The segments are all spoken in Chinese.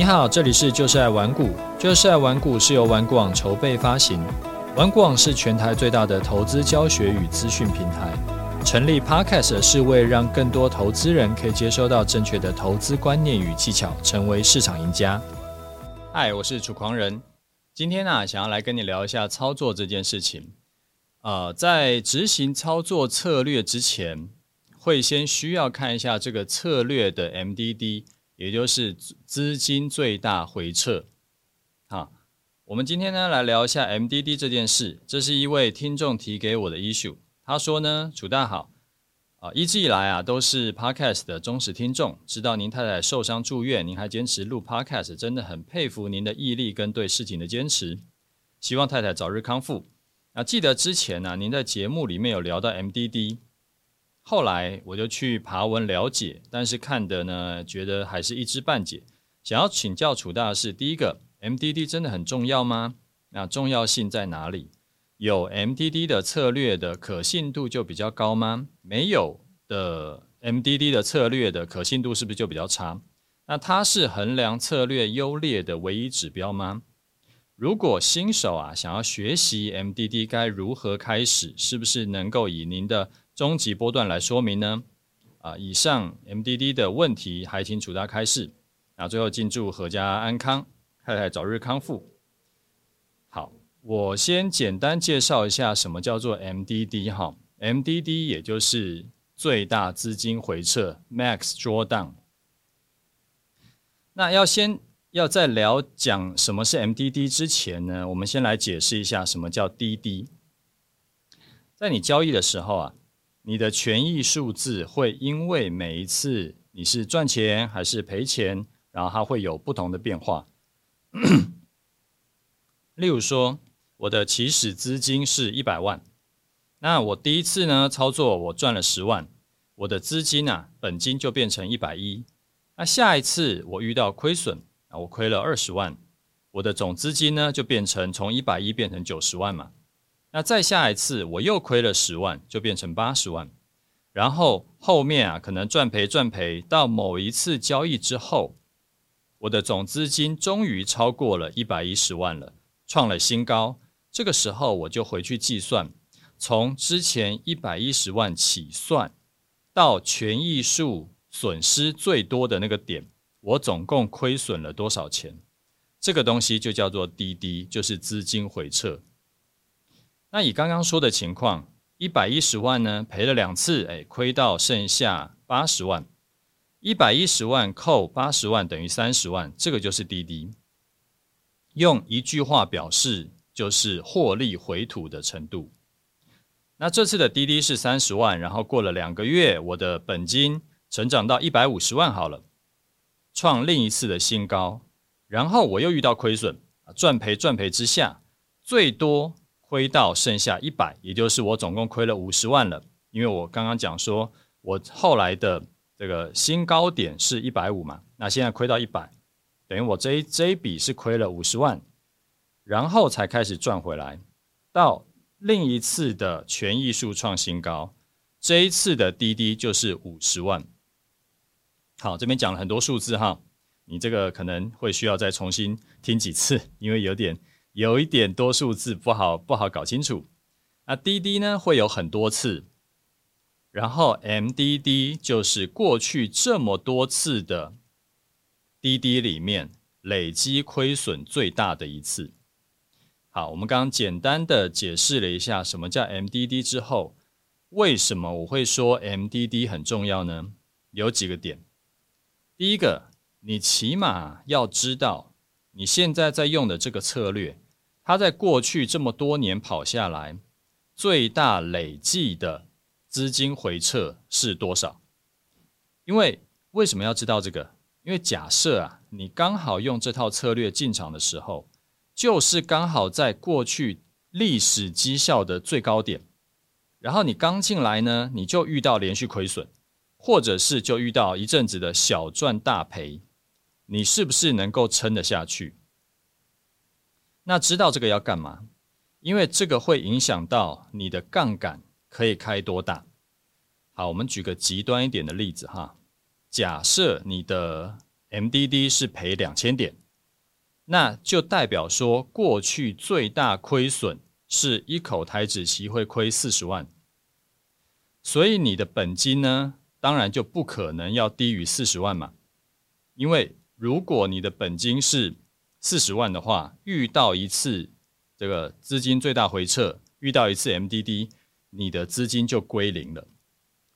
你好，这里是就是爱玩股，就是爱玩股是由玩股网筹备发行，玩股网是全台最大的投资教学与资讯平台。成立 Podcast 是为让更多投资人可以接收到正确的投资观念与技巧，成为市场赢家。嗨，我是楚狂人，今天呢、啊，想要来跟你聊一下操作这件事情。呃，在执行操作策略之前，会先需要看一下这个策略的 MDD。也就是资金最大回撤，好，我们今天呢来聊一下 MDD 这件事。这是一位听众提给我的 issue，他说呢，楚大好，啊，一直以来啊都是 Podcast 的忠实听众，知道您太太受伤住院，您还坚持录 Podcast，真的很佩服您的毅力跟对事情的坚持。希望太太早日康复。那，记得之前呢，您在节目里面有聊到 MDD。后来我就去爬文了解，但是看的呢，觉得还是一知半解。想要请教楚大师，第一个，MDD 真的很重要吗？那重要性在哪里？有 MDD 的策略的可信度就比较高吗？没有的 MDD 的策略的可信度是不是就比较差？那它是衡量策略优劣的唯一指标吗？如果新手啊想要学习 MDD 该如何开始？是不是能够以您的终极波段来说明呢？啊，以上 MDD 的问题还请楚大开示。那最后敬祝阖家安康，太太早日康复。好，我先简单介绍一下什么叫做 MDD 哈。MDD 也就是最大资金回撤 （Max Drawdown）。那要先要在聊讲什么是 MDD 之前呢，我们先来解释一下什么叫 DD。在你交易的时候啊。你的权益数字会因为每一次你是赚钱还是赔钱，然后它会有不同的变化。例如说，我的起始资金是一百万，那我第一次呢操作我赚了十万，我的资金啊本金就变成一百一。那下一次我遇到亏损啊，我亏了二十万，我的总资金呢就变成从一百一变成九十万嘛。那再下一次，我又亏了十万，就变成八十万。然后后面啊，可能赚赔赚赔，到某一次交易之后，我的总资金终于超过了一百一十万了，创了新高。这个时候我就回去计算，从之前一百一十万起算，到权益数损失最多的那个点，我总共亏损了多少钱？这个东西就叫做滴滴就是资金回撤。那以刚刚说的情况，一百一十万呢，赔了两次，哎，亏到剩下八十万。一百一十万扣八十万等于三十万，这个就是滴滴。用一句话表示，就是获利回吐的程度。那这次的滴滴是三十万，然后过了两个月，我的本金成长到一百五十万，好了，创另一次的新高。然后我又遇到亏损，赚赔赚赔之下，最多。亏到剩下一百，也就是我总共亏了五十万了。因为我刚刚讲说，我后来的这个新高点是一百五嘛，那现在亏到一百，等于我这一这一笔是亏了五十万，然后才开始赚回来。到另一次的权益数创新高，这一次的滴滴就是五十万。好，这边讲了很多数字哈，你这个可能会需要再重新听几次，因为有点。有一点多数字不好不好搞清楚，那滴滴呢会有很多次，然后 MDD 就是过去这么多次的滴滴里面累积亏损最大的一次。好，我们刚刚简单的解释了一下什么叫 MDD 之后，为什么我会说 MDD 很重要呢？有几个点，第一个，你起码要知道。你现在在用的这个策略，它在过去这么多年跑下来，最大累计的资金回撤是多少？因为为什么要知道这个？因为假设啊，你刚好用这套策略进场的时候，就是刚好在过去历史绩效的最高点，然后你刚进来呢，你就遇到连续亏损，或者是就遇到一阵子的小赚大赔。你是不是能够撑得下去？那知道这个要干嘛？因为这个会影响到你的杠杆可以开多大。好，我们举个极端一点的例子哈。假设你的 MDD 是赔两千点，那就代表说过去最大亏损是一口台指期会亏四十万，所以你的本金呢，当然就不可能要低于四十万嘛，因为如果你的本金是四十万的话，遇到一次这个资金最大回撤，遇到一次 MDD，你的资金就归零了，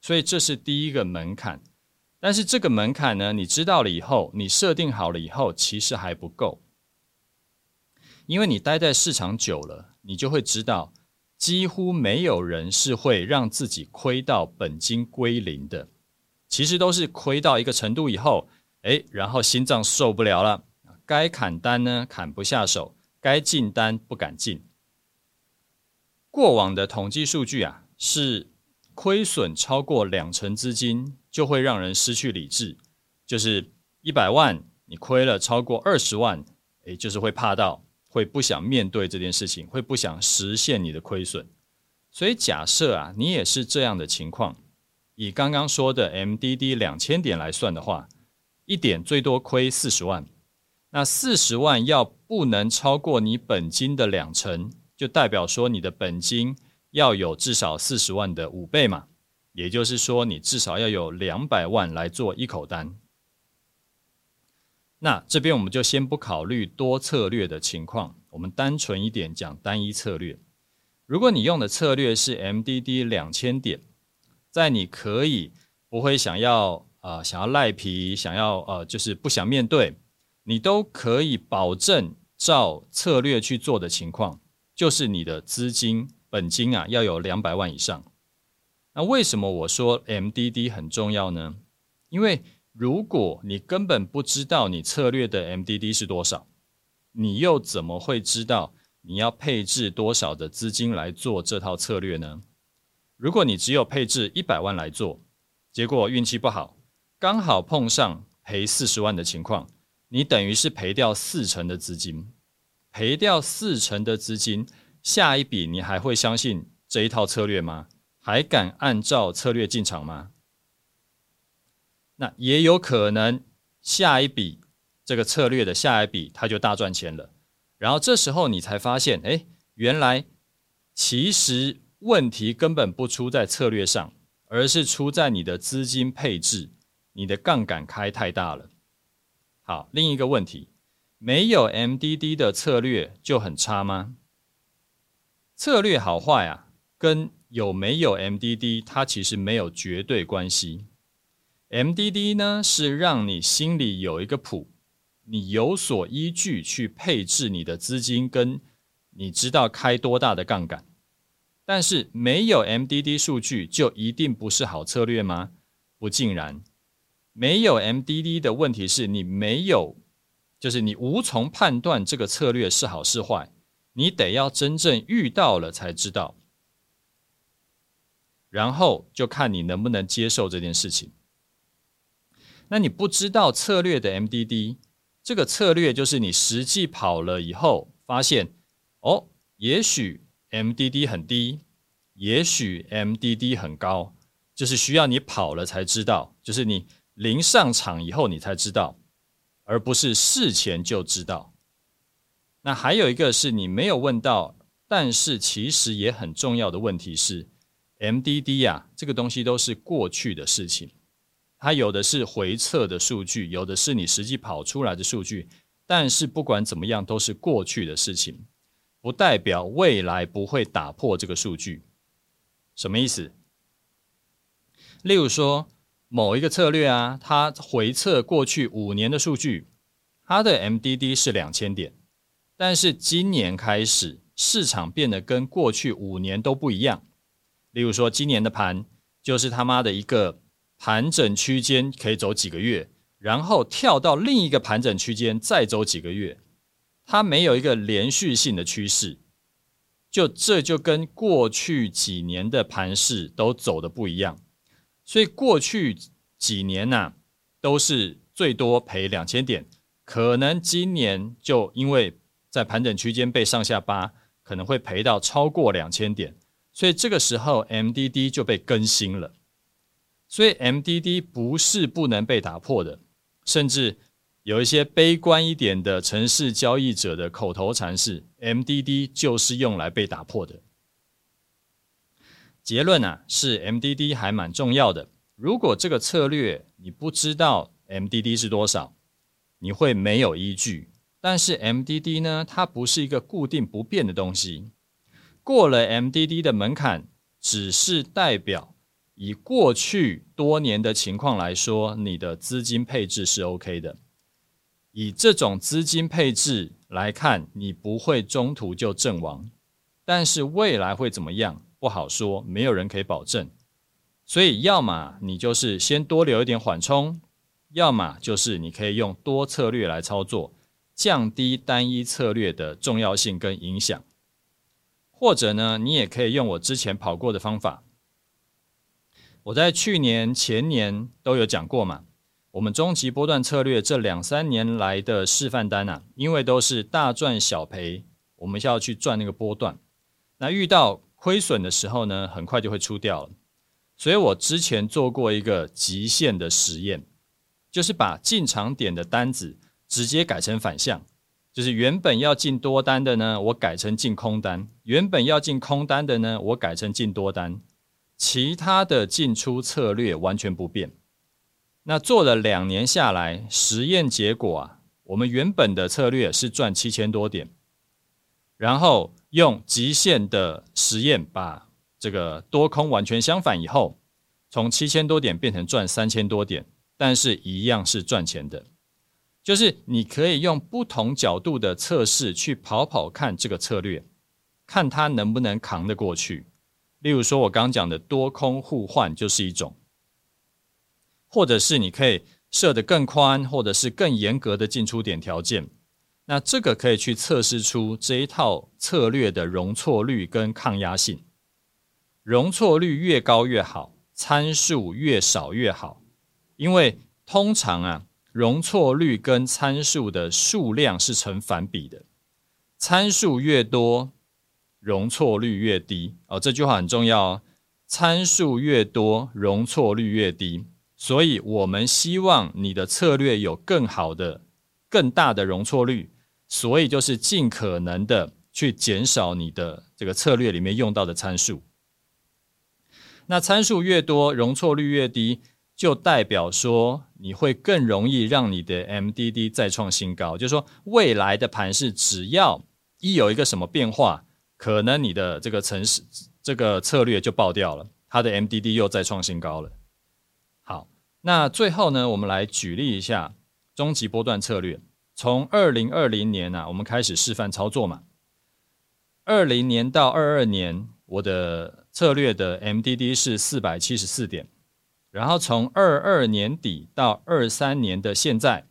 所以这是第一个门槛。但是这个门槛呢，你知道了以后，你设定好了以后，其实还不够，因为你待在市场久了，你就会知道，几乎没有人是会让自己亏到本金归零的，其实都是亏到一个程度以后，哎，然后心脏受不了了，该砍单呢砍不下手，该进单不敢进。过往的统计数据啊，是亏损超过两成资金。就会让人失去理智，就是一百万你亏了超过二十万，诶，就是会怕到，会不想面对这件事情，会不想实现你的亏损。所以假设啊，你也是这样的情况，以刚刚说的 MDD 两千点来算的话，一点最多亏四十万，那四十万要不能超过你本金的两成，就代表说你的本金要有至少四十万的五倍嘛。也就是说，你至少要有两百万来做一口单。那这边我们就先不考虑多策略的情况，我们单纯一点讲单一策略。如果你用的策略是 MDD 两千点，在你可以不会想要啊、想要赖皮，想要呃就是不想面对，你都可以保证照策略去做的情况，就是你的资金本金啊要有两百万以上。那为什么我说 MDD 很重要呢？因为如果你根本不知道你策略的 MDD 是多少，你又怎么会知道你要配置多少的资金来做这套策略呢？如果你只有配置一百万来做，结果运气不好，刚好碰上赔四十万的情况，你等于是赔掉四成的资金，赔掉四成的资金，下一笔你还会相信这一套策略吗？还敢按照策略进场吗？那也有可能下一笔这个策略的下一笔他就大赚钱了，然后这时候你才发现，哎，原来其实问题根本不出在策略上，而是出在你的资金配置，你的杠杆开太大了。好，另一个问题，没有 MDD 的策略就很差吗？策略好坏啊，跟有没有 MDD，它其实没有绝对关系。MDD 呢，是让你心里有一个谱，你有所依据去配置你的资金，跟你知道开多大的杠杆。但是没有 MDD 数据，就一定不是好策略吗？不尽然。没有 MDD 的问题是你没有，就是你无从判断这个策略是好是坏，你得要真正遇到了才知道。然后就看你能不能接受这件事情。那你不知道策略的 MDD，这个策略就是你实际跑了以后发现，哦，也许 MDD 很低，也许 MDD 很高，就是需要你跑了才知道，就是你临上场以后你才知道，而不是事前就知道。那还有一个是你没有问到，但是其实也很重要的问题是。MDD 呀，这个东西都是过去的事情，它有的是回测的数据，有的是你实际跑出来的数据，但是不管怎么样，都是过去的事情，不代表未来不会打破这个数据。什么意思？例如说，某一个策略啊，它回测过去五年的数据，它的 MDD 是两千点，但是今年开始市场变得跟过去五年都不一样。例如说，今年的盘就是他妈的一个盘整区间，可以走几个月，然后跳到另一个盘整区间，再走几个月，它没有一个连续性的趋势，就这就跟过去几年的盘势都走的不一样，所以过去几年呐、都是最多赔两千点，可能今年就因为在盘整区间被上下扒，可能会赔到超过两千点。所以这个时候，MDD 就被更新了。所以 MDD 不是不能被打破的，甚至有一些悲观一点的城市交易者的口头禅是：MDD 就是用来被打破的。结论啊，是 MDD 还蛮重要的。如果这个策略你不知道 MDD 是多少，你会没有依据。但是 MDD 呢，它不是一个固定不变的东西。过了 MDD 的门槛，只是代表以过去多年的情况来说，你的资金配置是 OK 的。以这种资金配置来看，你不会中途就阵亡，但是未来会怎么样不好说，没有人可以保证。所以，要么你就是先多留一点缓冲，要么就是你可以用多策略来操作，降低单一策略的重要性跟影响。或者呢，你也可以用我之前跑过的方法，我在去年、前年都有讲过嘛。我们终极波段策略这两三年来的示范单啊，因为都是大赚小赔，我们要去赚那个波段。那遇到亏损的时候呢，很快就会出掉了。所以我之前做过一个极限的实验，就是把进场点的单子直接改成反向，就是原本要进多单的呢，我改成进空单；原本要进空单的呢，我改成进多单。其他的进出策略完全不变。那做了两年下来，实验结果啊，我们原本的策略是赚七千多点，然后用极限的实验把这个多空完全相反以后，从七千多点变成赚三千多点，但是一样是赚钱的。就是你可以用不同角度的测试去跑跑看这个策略，看它能不能扛得过去。例如说，我刚讲的多空互换就是一种。或者是你可以设得更宽，或者是更严格的进出点条件，那这个可以去测试出这一套策略的容错率跟抗压性。容错率越高越好，参数越少越好，因为通常啊，容错率跟参数的数量是成反比的，参数越多，容错率越低。哦，这句话很重要哦，参数越多，容错率越低。所以，我们希望你的策略有更好的、更大的容错率，所以就是尽可能的去减少你的这个策略里面用到的参数。那参数越多，容错率越低，就代表说你会更容易让你的 MDD 再创新高。就是说，未来的盘势只要一有一个什么变化，可能你的这个程式、这个策略就爆掉了，它的 MDD 又再创新高了。好。那最后呢，我们来举例一下终极波段策略。从二零二零年呢、啊，我们开始示范操作嘛。二零年到二二年，我的策略的 MDD 是四百七十四点。然后从二二年底到二三年的现在，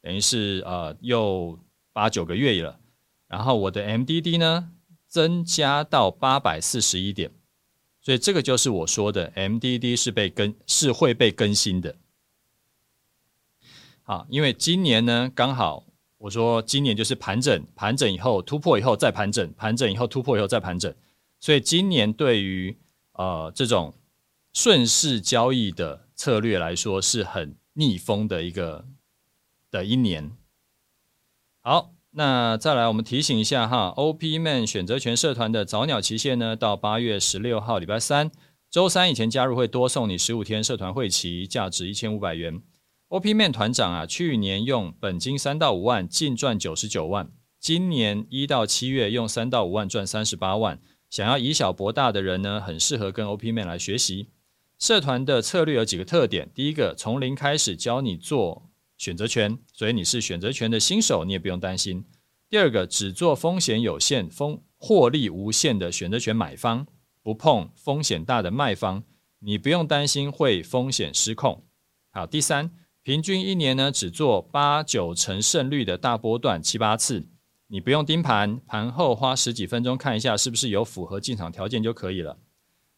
等于是呃又八九个月了。然后我的 MDD 呢，增加到八百四十一点。所以这个就是我说的，MDD 是被更是会被更新的。啊，因为今年呢，刚好我说今年就是盘整，盘整以后突破以后再盘整，盘整以后突破以后再盘整，所以今年对于呃这种顺势交易的策略来说是很逆风的一个的一年。好。那再来，我们提醒一下哈，OP Man 选择权社团的早鸟期限呢，到八月十六号礼拜三，周三以前加入会多送你十五天社团会期，价值一千五百元。OP Man 团长啊，去年用本金三到五万净赚九十九万，今年一到七月用三到五万赚三十八万。想要以小博大的人呢，很适合跟 OP Man 来学习。社团的策略有几个特点，第一个，从零开始教你做。选择权，所以你是选择权的新手，你也不用担心。第二个，只做风险有限、风获利无限的选择权买方，不碰风险大的卖方，你不用担心会风险失控。好，第三，平均一年呢只做八九成胜率的大波段七八次，你不用盯盘，盘后花十几分钟看一下是不是有符合进场条件就可以了。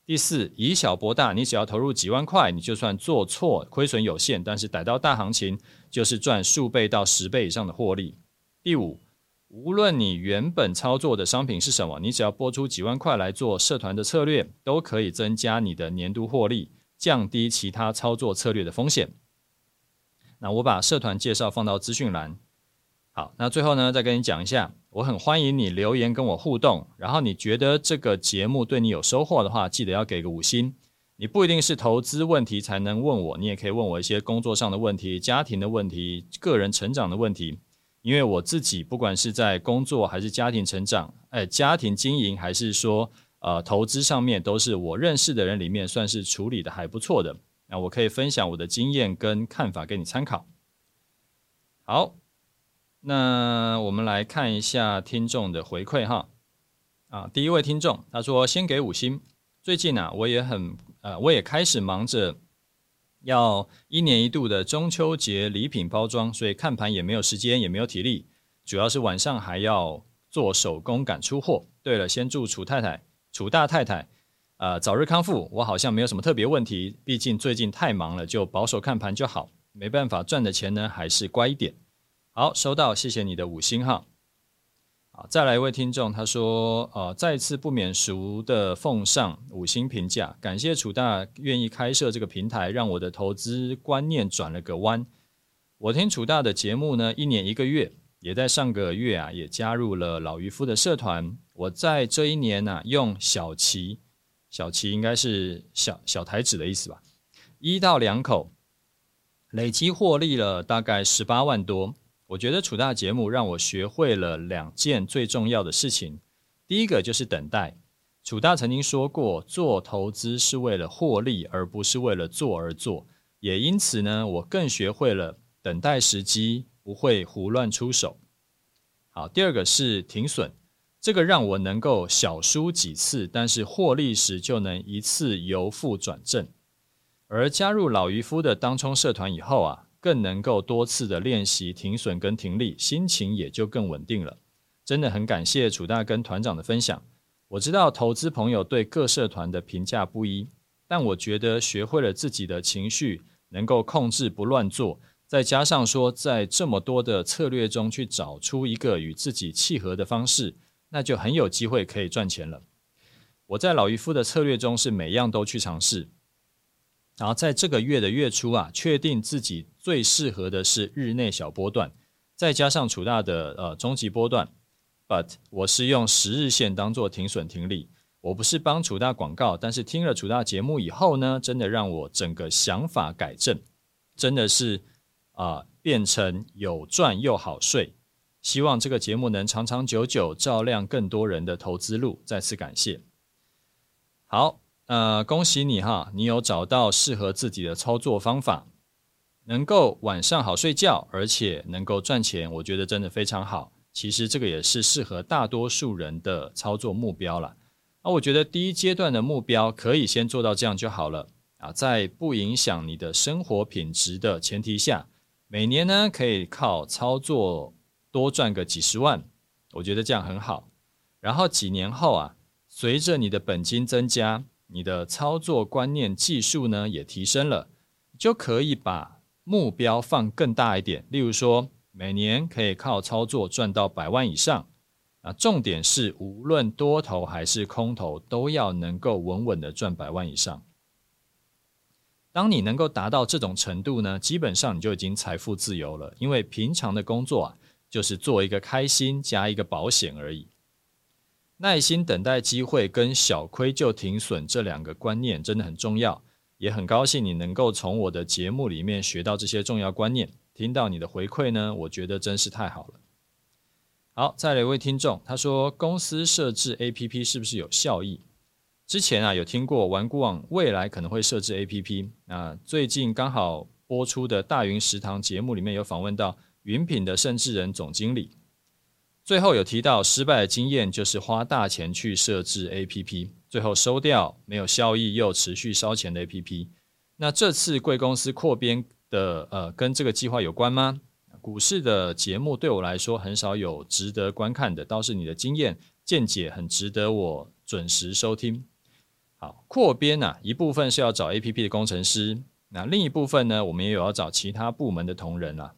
第四，以小博大，你只要投入几万块，你就算做错，亏损有限，但是逮到大行情，就是赚数倍到十倍以上的获利。第五，无论你原本操作的商品是什么，你只要拨出几万块来做社团的策略，都可以增加你的年度获利，降低其他操作策略的风险。那我把社团介绍放到资讯栏。好，那最后呢，再跟你讲一下，我很欢迎你留言跟我互动。然后你觉得这个节目对你有收获的话，记得要给个五星。你不一定是投资问题才能问我，你也可以问我一些工作上的问题、家庭的问题、个人成长的问题。因为我自己不管是在工作还是家庭成长，哎，家庭经营还是说呃投资上面，都是我认识的人里面算是处理的还不错的。那我可以分享我的经验跟看法给你参考。好，那我们来看一下听众的回馈哈。啊，第一位听众他说先给五星。最近啊，我也很呃，我也开始忙着。要一年一度的中秋节礼品包装，所以看盘也没有时间，也没有体力，主要是晚上还要做手工赶出货。对了，先祝楚太太、楚大太太，呃，早日康复。我好像没有什么特别问题，毕竟最近太忙了，就保守看盘就好。没办法赚的钱呢，还是乖一点。好，收到，谢谢你的五星哈。好，再来一位听众，他说：“呃，再次不免俗的奉上五星评价，感谢楚大愿意开设这个平台，让我的投资观念转了个弯。我听楚大的节目呢，一年一个月，也在上个月啊，也加入了老渔夫的社团。我在这一年呢、用小旗，小旗应该是小小台子的意思吧，一到两口，累积获利了大概十八万多。”我觉得楚大节目让我学会了两件最重要的事情。第一个就是等待。楚大曾经说过，做投资是为了获利，而不是为了做而做。也因此呢，我更学会了等待时机，不会胡乱出手。好，第二个是停损，这个让我能够小输几次，但是获利时就能一次由负转正。而加入老渔夫的当冲社团以后啊。更能够多次的练习停损跟停利，心情也就更稳定了。真的很感谢楚大跟团长的分享。我知道投资朋友对各社团的评价不一，但我觉得学会了自己的情绪能够控制不乱做，再加上说在这么多的策略中去找出一个与自己契合的方式，那就很有机会可以赚钱了。我在老渔夫的策略中是每样都去尝试。然后在这个月的月初啊，确定自己最适合的是日内小波段，再加上楚大的呃中级波段，but 我是用十日线当做停损停利。我不是帮楚大广告，但是听了楚大节目以后呢，真的让我整个想法改正，真的是啊、变成有赚又好睡。希望这个节目能长长久久，照亮更多人的投资路。再次感谢。好。呃，恭喜你哈，你有找到适合自己的操作方法，能够晚上好睡觉，而且能够赚钱，我觉得真的非常好。其实这个也是适合大多数人的操作目标了。那我觉得第一阶段的目标可以先做到这样就好了啊，在不影响你的生活品质的前提下，每年呢可以靠操作多赚个几十万，我觉得这样很好。然后几年后啊，随着你的本金增加，你的操作观念、技术呢也提升了，就可以把目标放更大一点。例如说，每年可以靠操作赚到百万以上。啊，重点是无论多头还是空头，都要能够稳稳的赚百万以上。当你能够达到这种程度呢，基本上你就已经财富自由了。因为平常的工作啊，就是做一个开心加一个保险而已。耐心等待机会跟小亏就停损这两个观念真的很重要，也很高兴你能够从我的节目里面学到这些重要观念。听到你的回馈呢，我觉得真是太好了。好，再来一位听众，他说公司设置 APP 是不是有效益？之前啊有听过玩股网未来可能会设置 APP，那最近刚好播出的大云食堂节目里面有访问到云品的盛智仁总经理。最后有提到失败的经验，就是花大钱去设置 APP，最后收掉没有效益又持续烧钱的 APP。那这次贵公司扩编的呃，跟这个计划有关吗？股市的节目对我来说很少有值得观看的，倒是你的经验见解很值得我准时收听。好，扩编啊，一部分是要找 APP 的工程师，那另一部分呢，我们也有要找其他部门的同仁啊。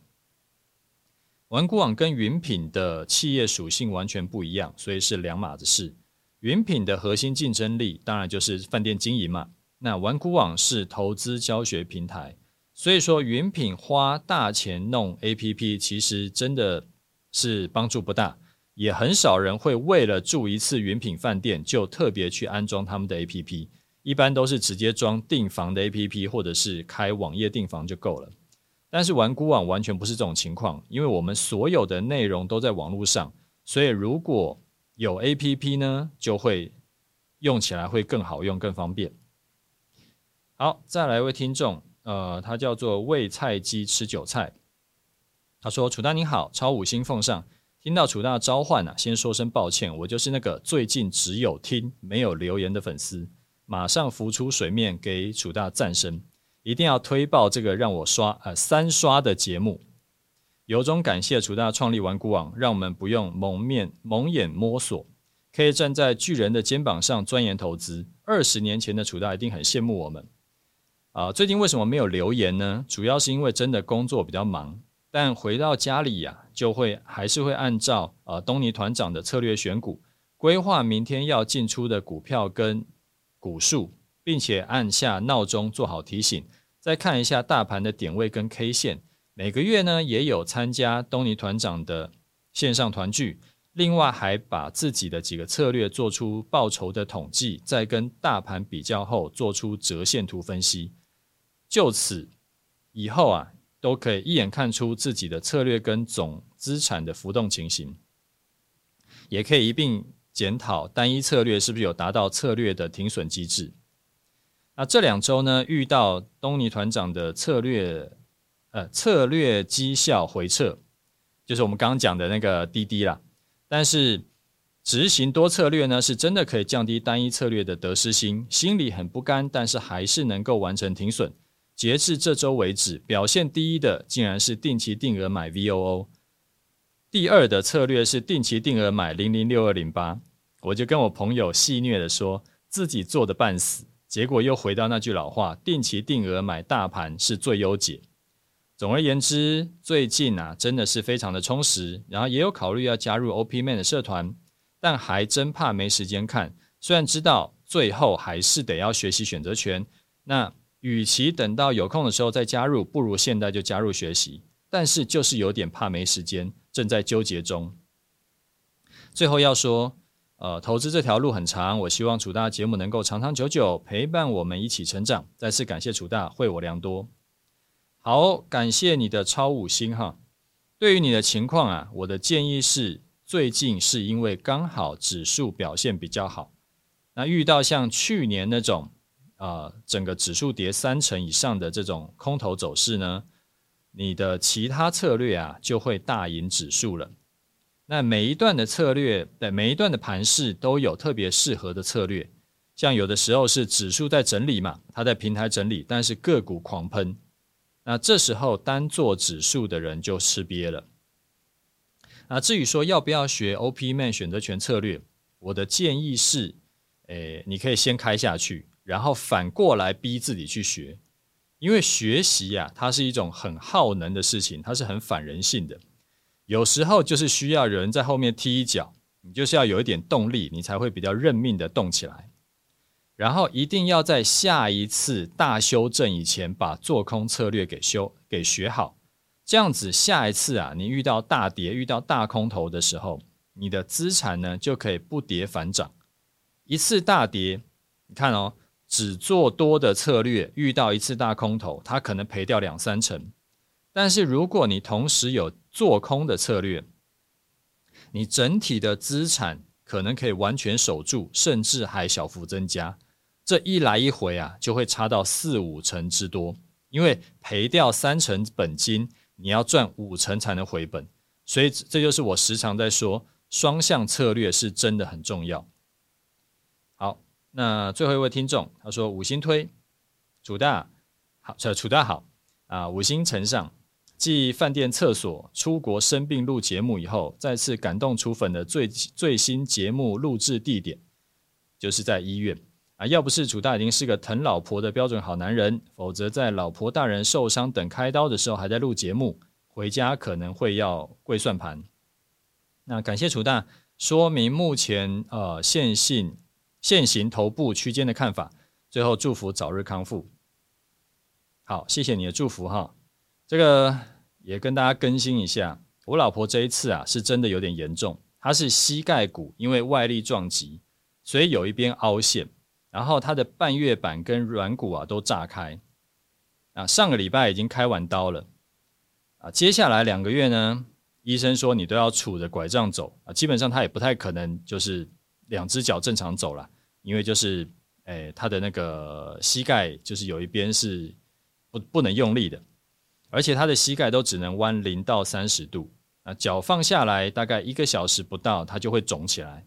玩股网跟云品的企业属性完全不一样，所以是两码子事。云品的核心竞争力当然就是饭店经营嘛。那玩股网是投资教学平台，所以说，云品花大钱弄 APP，其实真的是帮助不大，也很少人会为了住一次云品饭店就特别去安装他们的 APP，一般都是直接装订房的 APP，或者是开网页订房就够了。但是玩孤网完全不是这种情况，因为我们所有的内容都在网络上，所以如果有 APP 呢，就会用起来会更好用、更方便。好，再来一位听众，呃，他叫做喂菜鸡吃韭菜。他说：“楚大您好，超五星奉上。听到楚大召唤啊，先说声抱歉，我就是那个最近只有听没有留言的粉丝，马上浮出水面给楚大赞声。”一定要推爆这个让我刷呃三刷的节目，由衷感谢楚大创立玩股网，让我们不用蒙面蒙眼摸索，可以站在巨人的肩膀上钻研投资。二十年前的楚大一定很羡慕我们啊、最近为什么没有留言呢？主要是因为真的工作比较忙，但回到家里呀、就会还是会按照呃东尼团长的策略选股，规划明天要进出的股票跟股数。并且按下闹钟做好提醒，再看一下大盘的点位跟 K 线。每个月呢也有参加东尼团长的线上团聚，另外还把自己的几个策略做出报酬的统计，再跟大盘比较后做出折线图分析。就此以后啊，都可以一眼看出自己的策略跟总资产的浮动情形，也可以一并检讨单一策略是不是有达到策略的停损机制。那这两周呢，遇到东尼团长的策略，呃，策略绩效回撤，就是我们刚刚讲的那个滴滴啦。但是执行多策略呢，是真的可以降低单一策略的得失心，心里很不甘，但是还是能够完成停损。截至这周为止，表现第一的竟然是定期定额买 VOO，第二的策略是定期定额买零零六二零八。我就跟我朋友戏谑的说，自己做的半死。结果又回到那句老话：定期定额买大盘是最优解。总而言之，最近啊真的是非常的充实，然后也有考虑要加入 OPMan 的社团，但还真怕没时间看。虽然知道最后还是得要学习选择权，那与其等到有空的时候再加入，不如现在就加入学习。但是就是有点怕没时间，正在纠结中。最后要说。呃，投资这条路很长，我希望楚大节目能够长长久久陪伴我们一起成长。再次感谢楚大，惠我良多。好，感谢你的超五星哈。对于你的情况啊，我的建议是，最近是因为刚好指数表现比较好，那遇到像去年那种啊、呃，整个指数跌三成以上的这种空头走势呢，你的其他策略啊就会大赢指数了。那每一段的策略，对每一段的盘势都有特别适合的策略。像有的时候是指数在整理嘛，它在平台整理，但是个股狂喷，那这时候单做指数的人就吃瘪了。那至于说要不要学 OPMan 选择权策略，我的建议是，诶，你可以先开下去，然后反过来逼自己去学，因为学习呀，它是一种很耗能的事情，它是很反人性的。有时候就是需要有人在后面踢一脚，你就是要有一点动力，你才会比较认命的动起来。然后一定要在下一次大修正以前把做空策略给修给学好，这样子下一次啊，你遇到大跌、遇到大空头的时候，你的资产呢就可以不跌反涨。一次大跌，你看哦，只做多的策略遇到一次大空头，它可能赔掉两三成。但是如果你同时有做空的策略，你整体的资产可能可以完全守住，甚至还小幅增加。这一来一回啊，就会差到四五成之多。因为赔掉三成本金，你要赚五成才能回本。所以这就是我时常在说，双向策略是真的很重要。好，那最后一位听众他说五星推，楚大好，楚大好啊，五星呈上。继饭店厕所、出国生病录节目以后，再次感动楚粉的最最新节目录制地点，就是在医院啊！要不是楚大已经是个疼老婆的标准好男人，否则在老婆大人受伤等开刀的时候还在录节目，回家可能会要跪算盘。那感谢楚大说明目前呃现性现行头部区间的看法，最后祝福早日康复。好，谢谢你的祝福哈。这个也跟大家更新一下，我老婆这一次啊是真的有点严重，她是膝盖骨因为外力撞击，所以有一边凹陷，然后她的半月板跟软骨啊都炸开。啊，上个礼拜已经开完刀了，啊，接下来两个月呢，医生说你都要杵着拐杖走啊，基本上她也不太可能就是两只脚正常走了，因为就是，诶，她的那个膝盖就是有一边是。不不能用力的，而且他的膝盖都只能弯零到三十度啊，脚放下来大概一个小时不到，他就会肿起来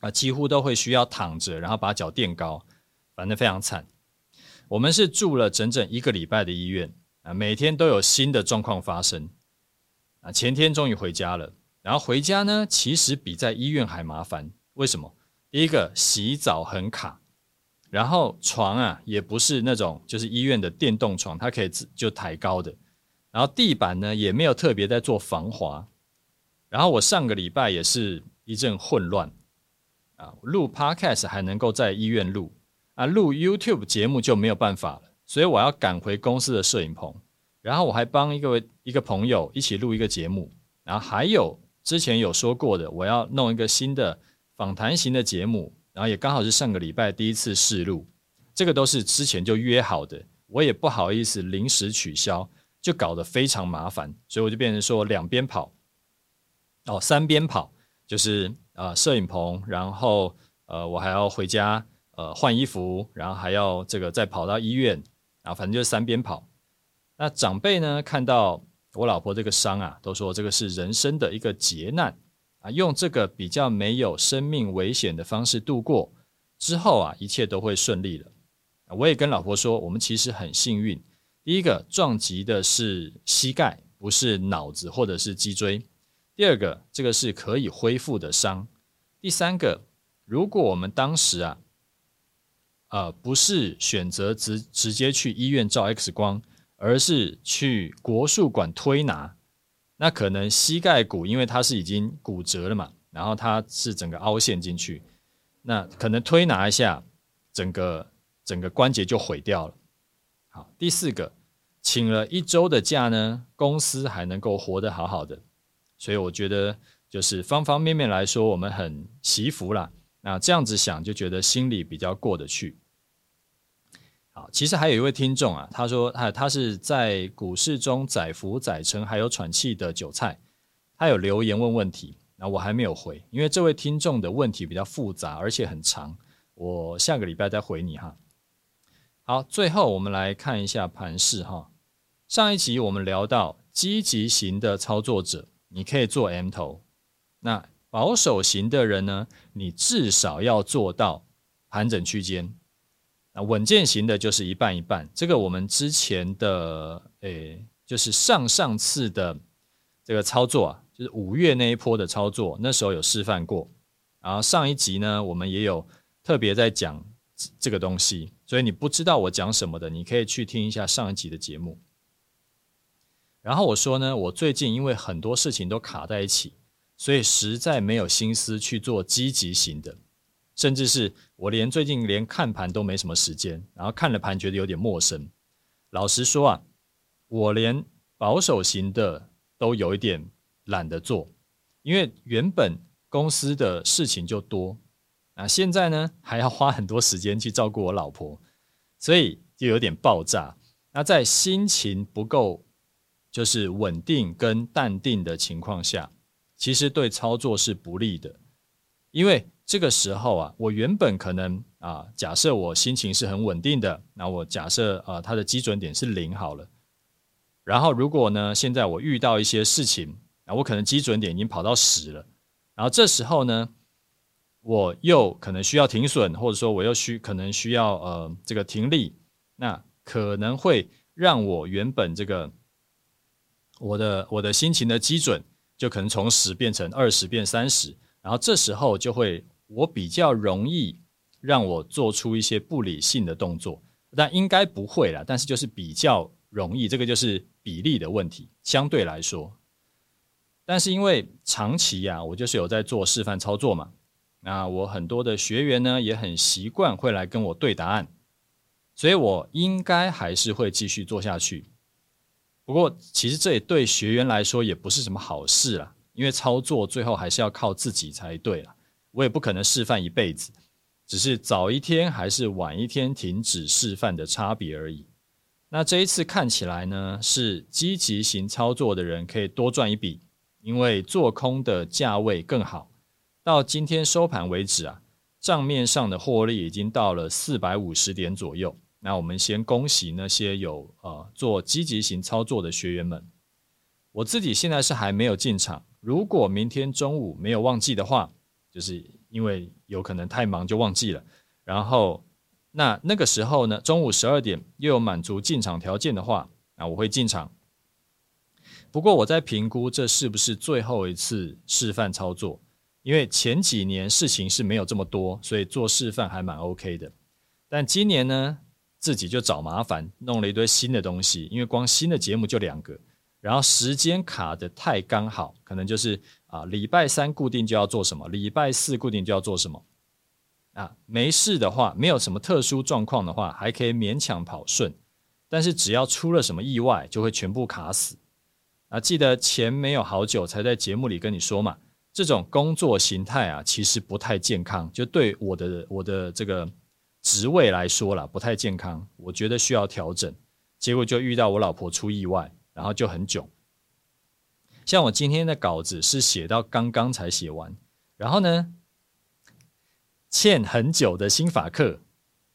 啊，几乎都会需要躺着，然后把脚垫高，反正非常惨。我们是住了整整一个礼拜的医院啊，每天都有新的状况发生啊。前天终于回家了，然后回家呢，其实比在医院还麻烦。为什么？第一个，洗澡很卡。然后床啊，也不是那种就是医院的电动床，它可以就抬高的。然后地板呢，也没有特别在做防滑。然后我上个礼拜也是一阵混乱啊，录 Podcast 还能够在医院录啊，录 YouTube 节目就没有办法了，所以我要赶回公司的摄影棚。然后我还帮一个一个朋友一起录一个节目，然后还有之前有说过的，我要弄一个新的访谈型的节目。然后也刚好是上个礼拜第一次试录，这个都是之前就约好的，我也不好意思临时取消，就搞得非常麻烦，所以我就变成说两边跑，哦，三边跑，就是呃摄影棚，然后呃我还要回家呃换衣服，然后还要这个再跑到医院，然后反正就是三边跑。那长辈呢看到我老婆这个伤啊，都说这个是人生的一个劫难。啊，用这个比较没有生命危险的方式度过之后啊，一切都会顺利了。我也跟老婆说，我们其实很幸运。第一个撞击的是膝盖，不是脑子或者是脊椎。第二个，这个是可以恢复的伤。第三个，如果我们当时啊，呃，不是选择直直接去医院照 X 光，而是去国术馆推拿。那可能膝盖骨，因为它是已经骨折了嘛，然后它是整个凹陷进去，那可能推拿一下，整个整个关节就毁掉了。好，第四个，请了一周的假呢，公司还能够活得好好的，所以我觉得就是方方面面来说，我们很惜福啦。那这样子想，就觉得心里比较过得去。啊其实还有一位听众啊，他说他他是在股市中载浮载沉还有喘气的韭菜，他有留言问问题，那我还没有回，因为这位听众的问题比较复杂而且很长，我下个礼拜再回你哈。好，最后我们来看一下盘势哈。上一集我们聊到积极型的操作者，你可以做 M 头，那保守型的人呢，你至少要做到盘整区间。稳健型的就是一半一半，这个我们之前的诶，就是上上次的这个操作啊，就是五月那一波的操作，那时候有示范过。然后上一集呢，我们也有特别在讲这个东西，所以你不知道我讲什么的，你可以去听一下上一集的节目。然后我说呢，我最近因为很多事情都卡在一起，所以实在没有心思去做积极型的。甚至是我连最近连看盘都没什么时间，然后看了盘觉得有点陌生。老实说啊，我连保守型的都有一点懒得做，因为原本公司的事情就多，那现在呢还要花很多时间去照顾我老婆，所以就有点爆炸。那在心情不够就是稳定跟淡定的情况下，其实对操作是不利的，因为。这个时候啊，我原本可能啊，假设我心情是很稳定的，那我假设啊，它的基准点是零好了。然后如果呢，现在我遇到一些事情，那我可能基准点已经跑到十了。然后这时候呢，我又可能需要停损，或者说我又需可能需要呃这个停利，那可能会让我原本这个我的我的心情的基准就可能从十变成二十变三十，然后这时候就会。我比较容易让我做出一些不理性的动作，但应该不会啦。但是就是比较容易，这个就是比例的问题，相对来说。但是因为长期呀，我就是有在做示范操作嘛，那我很多的学员呢也很习惯会来跟我对答案，所以我应该还是会继续做下去。不过，其实这也对学员来说也不是什么好事啦，因为操作最后还是要靠自己才对啦。我也不可能示范一辈子，只是早一天还是晚一天停止示范的差别而已。那这一次看起来呢，是积极型操作的人可以多赚一笔，因为做空的价位更好。到今天收盘为止啊，账面上的获利已经到了四百五十点左右。那我们先恭喜那些有呃做积极型操作的学员们。我自己现在是还没有进场，如果明天中午没有忘记的话，就是因为有可能太忙就忘记了，然后。那那个时候呢，中午十二点又有满足进场条件的话，那我会进场。不过我在评估这是不是最后一次示范操作，因为前几年事情是没有这么多，所以做示范还蛮 OK 的。但今年呢，自己就找麻烦，弄了一堆新的东西，因为光新的节目就两个，然后时间卡得太刚好，可能就是啊，礼拜三固定就要做什么，礼拜四固定就要做什么。啊，没事的话，没有什么特殊状况的话，还可以勉强跑顺。但是只要出了什么意外，就会全部卡死。啊，记得前没有好久才在节目里跟你说嘛，这种工作形态啊，其实不太健康。就对我的我的这个职位来说啦，不太健康。我觉得需要调整。结果就遇到我老婆出意外，然后就很囧。像我今天的稿子是写到刚刚才写完，然后呢，欠很久的新法课，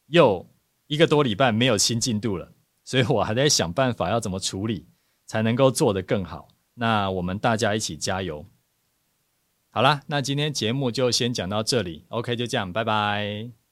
又一个多礼拜没有新进度了，所以我还在想办法要怎么处理，才能够做得更好。那我们大家一起加油。好啦，那今天节目就先讲到这里，OK，就这样，拜拜。